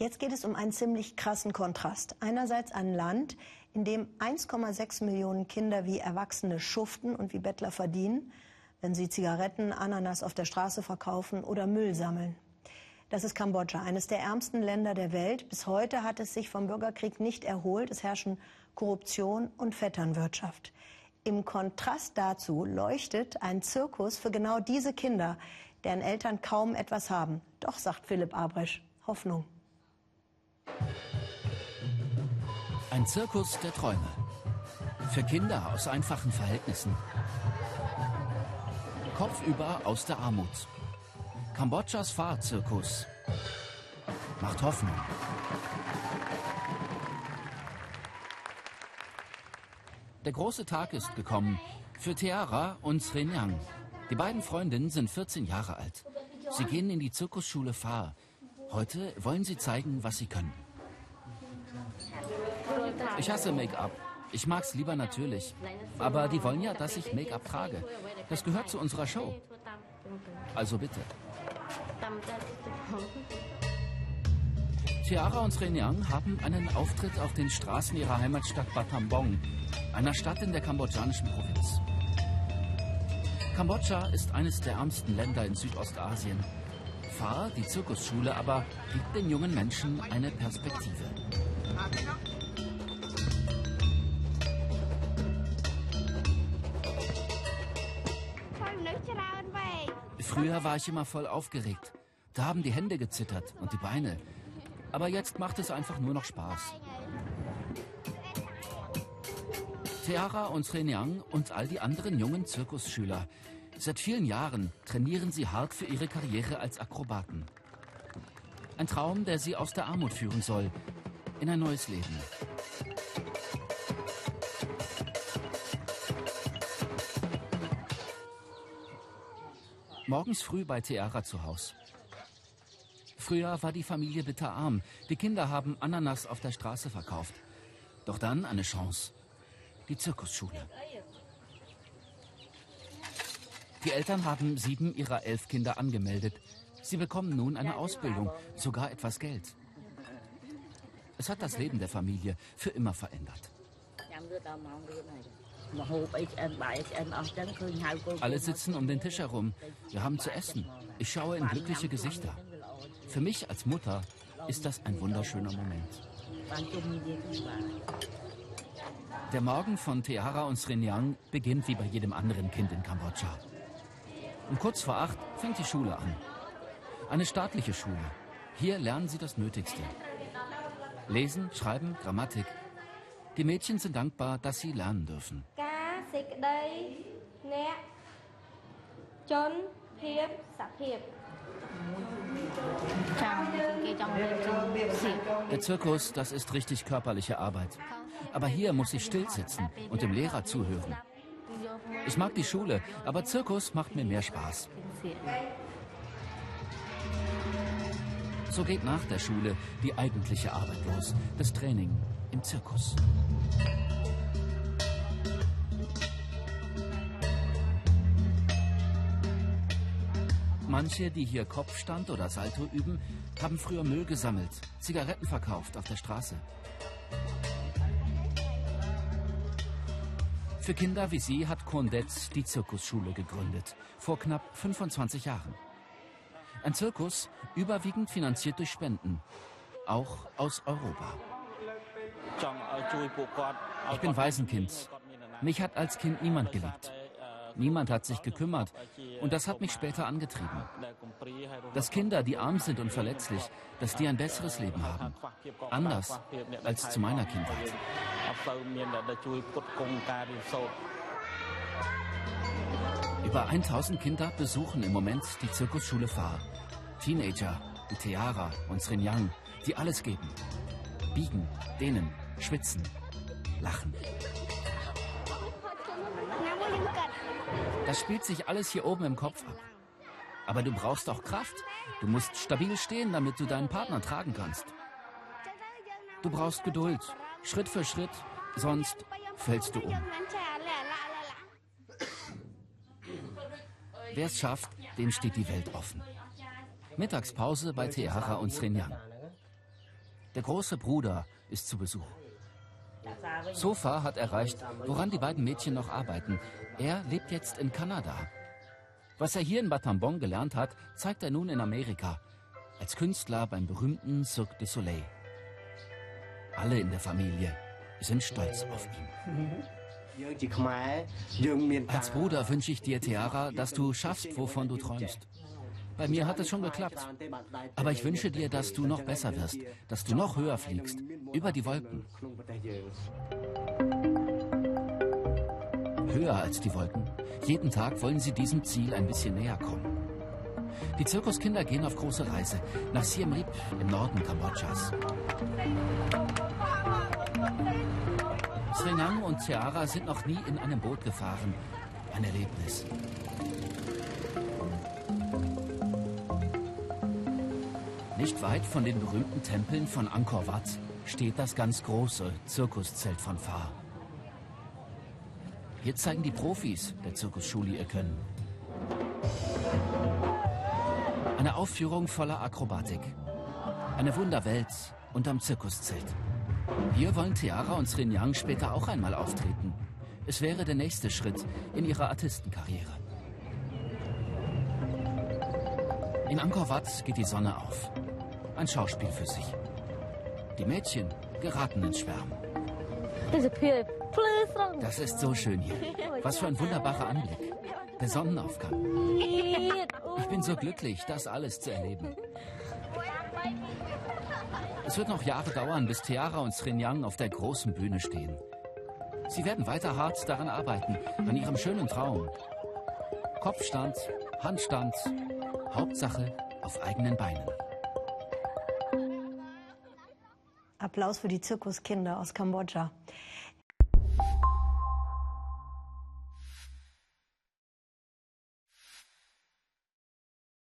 Jetzt geht es um einen ziemlich krassen Kontrast. Einerseits ein Land, in dem 1,6 Millionen Kinder wie Erwachsene schuften und wie Bettler verdienen, wenn sie Zigaretten, Ananas auf der Straße verkaufen oder Müll sammeln. Das ist Kambodscha, eines der ärmsten Länder der Welt. Bis heute hat es sich vom Bürgerkrieg nicht erholt. Es herrschen Korruption und Vetternwirtschaft. Im Kontrast dazu leuchtet ein Zirkus für genau diese Kinder, deren Eltern kaum etwas haben. Doch, sagt Philipp Abresch, Hoffnung. Ein Zirkus der Träume. Für Kinder aus einfachen Verhältnissen. Kopfüber aus der Armut. Kambodschas Fahrzirkus. Macht Hoffnung. Der große Tag ist gekommen für Tiara und Srenyang. Die beiden Freundinnen sind 14 Jahre alt. Sie gehen in die Zirkusschule Fa. Heute wollen sie zeigen, was sie können. Ich hasse Make-up. Ich mag's lieber natürlich. Aber die wollen ja, dass ich Make-up trage. Das gehört zu unserer Show. Also bitte. Tiara und Srenyang haben einen Auftritt auf den Straßen ihrer Heimatstadt Battambong, einer Stadt in der kambodschanischen Provinz. Kambodscha ist eines der ärmsten Länder in Südostasien. Fa, die Zirkusschule, aber gibt den jungen Menschen eine Perspektive. Früher war ich immer voll aufgeregt. Da haben die Hände gezittert und die Beine. Aber jetzt macht es einfach nur noch Spaß. Tiara und Srenyang und all die anderen jungen Zirkusschüler. Seit vielen Jahren trainieren sie hart für ihre Karriere als Akrobaten. Ein Traum, der sie aus der Armut führen soll, in ein neues Leben. Morgens früh bei Tiara zu Hause. Früher war die Familie bitterarm. Die Kinder haben Ananas auf der Straße verkauft. Doch dann eine Chance. Die Zirkusschule. Die Eltern haben sieben ihrer elf Kinder angemeldet. Sie bekommen nun eine Ausbildung, sogar etwas Geld. Es hat das Leben der Familie für immer verändert. Alle sitzen um den Tisch herum. Wir haben zu essen. Ich schaue in glückliche Gesichter. Für mich als Mutter ist das ein wunderschöner Moment. Der Morgen von Teara und Srenyang beginnt wie bei jedem anderen Kind in Kambodscha. Um kurz vor acht fängt die Schule an. Eine staatliche Schule. Hier lernen sie das Nötigste. Lesen, Schreiben, Grammatik. Die Mädchen sind dankbar, dass sie lernen dürfen. Der Zirkus, das ist richtig körperliche Arbeit. Aber hier muss ich still sitzen und dem Lehrer zuhören. Ich mag die Schule, aber Zirkus macht mir mehr Spaß. So geht nach der Schule die eigentliche Arbeit los. Das Training im Zirkus. Manche, die hier Kopfstand oder Salto üben, haben früher Müll gesammelt, Zigaretten verkauft auf der Straße. Für Kinder wie sie hat Kondetz die Zirkusschule gegründet, vor knapp 25 Jahren. Ein Zirkus, überwiegend finanziert durch Spenden, auch aus Europa. Ich bin Waisenkind. Mich hat als Kind niemand geliebt. Niemand hat sich gekümmert. Und das hat mich später angetrieben. Dass Kinder, die arm sind und verletzlich, dass die ein besseres Leben haben. Anders als zu meiner Kindheit. Über 1000 Kinder besuchen im Moment die Zirkusschule Fahr. Teenager wie Tiara und Srinyang, die alles geben. Biegen, dehnen, schwitzen, lachen. Das spielt sich alles hier oben im Kopf ab. Aber du brauchst auch Kraft. Du musst stabil stehen, damit du deinen Partner tragen kannst. Du brauchst Geduld, Schritt für Schritt, sonst fällst du um. Wer es schafft, dem steht die Welt offen. Mittagspause bei Teara und Srenyang. Der große Bruder ist zu Besuch. Sofa hat erreicht, woran die beiden Mädchen noch arbeiten. Er lebt jetzt in Kanada. Was er hier in Batambong gelernt hat, zeigt er nun in Amerika. Als Künstler beim berühmten Cirque du Soleil. Alle in der Familie sind stolz auf ihn. Als Bruder wünsche ich dir, Tiara, dass du schaffst, wovon du träumst. Bei mir hat es schon geklappt. Aber ich wünsche dir, dass du noch besser wirst, dass du noch höher fliegst, über die Wolken. Höher als die Wolken. Jeden Tag wollen sie diesem Ziel ein bisschen näher kommen. Die Zirkuskinder gehen auf große Reise nach Siem Reap im Norden Kambodschas. Srenang und Tiara sind noch nie in einem Boot gefahren. Ein Erlebnis. Nicht weit von den berühmten Tempeln von Angkor Wat steht das ganz große Zirkuszelt von Fa. Hier zeigen die Profis der Zirkusschule ihr Können. Eine Aufführung voller Akrobatik. Eine Wunderwelt unterm Zirkuszelt. Hier wollen Tiara und Srin später auch einmal auftreten. Es wäre der nächste Schritt in ihrer Artistenkarriere. In Angkor Wat geht die Sonne auf. Ein Schauspiel für sich. Die Mädchen geraten ins Schwärmen. Das ist so schön hier. Was für ein wunderbarer Anblick. Der Sonnenaufgang. Ich bin so glücklich, das alles zu erleben. Es wird noch Jahre dauern, bis Tiara und Srin auf der großen Bühne stehen. Sie werden weiter hart daran arbeiten, an ihrem schönen Traum. Kopfstand, Handstand, Hauptsache auf eigenen Beinen. Applaus für die Zirkuskinder aus Kambodscha.